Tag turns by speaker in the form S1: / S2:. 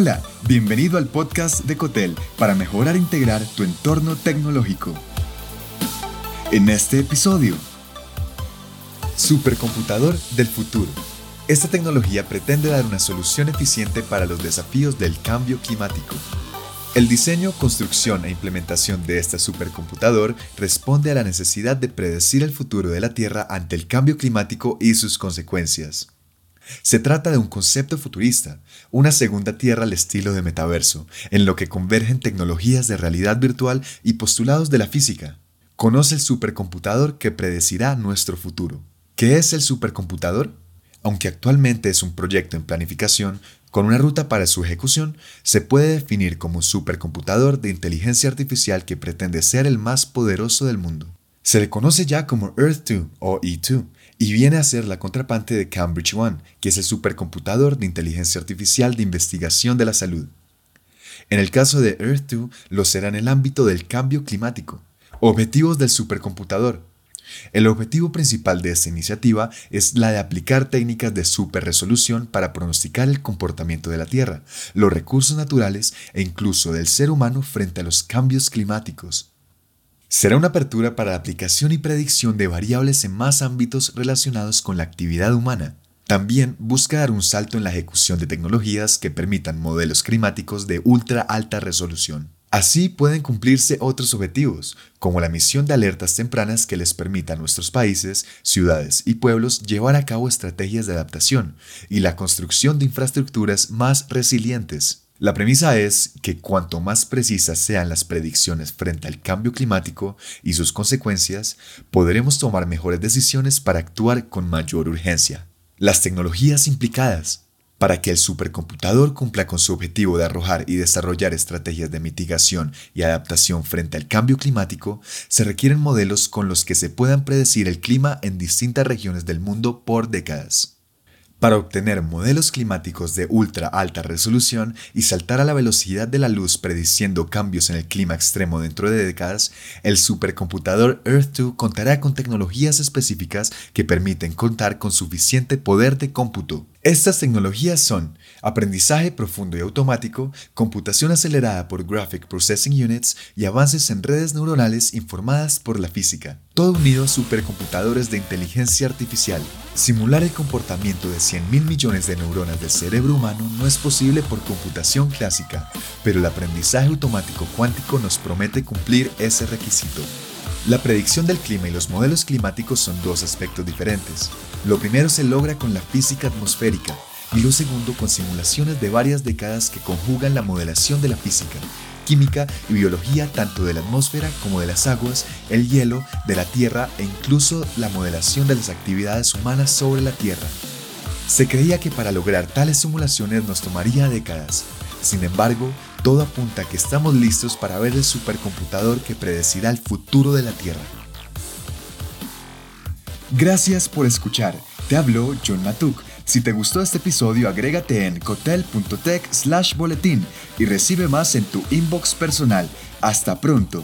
S1: Hola, bienvenido al podcast de Cotel para mejorar e integrar tu entorno tecnológico. En este episodio, Supercomputador del futuro. Esta tecnología pretende dar una solución eficiente para los desafíos del cambio climático. El diseño, construcción e implementación de este supercomputador responde a la necesidad de predecir el futuro de la Tierra ante el cambio climático y sus consecuencias. Se trata de un concepto futurista, una segunda tierra al estilo de metaverso, en lo que convergen tecnologías de realidad virtual y postulados de la física. Conoce el supercomputador que predecirá nuestro futuro. ¿Qué es el supercomputador? Aunque actualmente es un proyecto en planificación, con una ruta para su ejecución, se puede definir como un supercomputador de inteligencia artificial que pretende ser el más poderoso del mundo. Se le conoce ya como Earth 2 o E2 y viene a ser la contraparte de Cambridge One, que es el supercomputador de inteligencia artificial de investigación de la salud. En el caso de Earth 2, lo será en el ámbito del cambio climático. Objetivos del supercomputador. El objetivo principal de esta iniciativa es la de aplicar técnicas de superresolución para pronosticar el comportamiento de la Tierra, los recursos naturales e incluso del ser humano frente a los cambios climáticos. Será una apertura para la aplicación y predicción de variables en más ámbitos relacionados con la actividad humana. También busca dar un salto en la ejecución de tecnologías que permitan modelos climáticos de ultra alta resolución. Así pueden cumplirse otros objetivos, como la emisión de alertas tempranas que les permita a nuestros países, ciudades y pueblos llevar a cabo estrategias de adaptación y la construcción de infraestructuras más resilientes. La premisa es que cuanto más precisas sean las predicciones frente al cambio climático y sus consecuencias, podremos tomar mejores decisiones para actuar con mayor urgencia. Las tecnologías implicadas. Para que el supercomputador cumpla con su objetivo de arrojar y desarrollar estrategias de mitigación y adaptación frente al cambio climático, se requieren modelos con los que se puedan predecir el clima en distintas regiones del mundo por décadas. Para obtener modelos climáticos de ultra alta resolución y saltar a la velocidad de la luz prediciendo cambios en el clima extremo dentro de décadas, el supercomputador Earth-2 contará con tecnologías específicas que permiten contar con suficiente poder de cómputo. Estas tecnologías son aprendizaje profundo y automático, computación acelerada por Graphic Processing Units y avances en redes neuronales informadas por la física. Todo unido a supercomputadores de inteligencia artificial. Simular el comportamiento de 100.000 millones de neuronas del cerebro humano no es posible por computación clásica, pero el aprendizaje automático cuántico nos promete cumplir ese requisito. La predicción del clima y los modelos climáticos son dos aspectos diferentes. Lo primero se logra con la física atmosférica y lo segundo con simulaciones de varias décadas que conjugan la modelación de la física, química y biología tanto de la atmósfera como de las aguas, el hielo, de la Tierra e incluso la modelación de las actividades humanas sobre la Tierra. Se creía que para lograr tales simulaciones nos tomaría décadas. Sin embargo, todo apunta a que estamos listos para ver el supercomputador que predecirá el futuro de la Tierra. Gracias por escuchar. Te habló John Matuk. Si te gustó este episodio, agrégate en cotel.tech slash boletín y recibe más en tu inbox personal. Hasta pronto.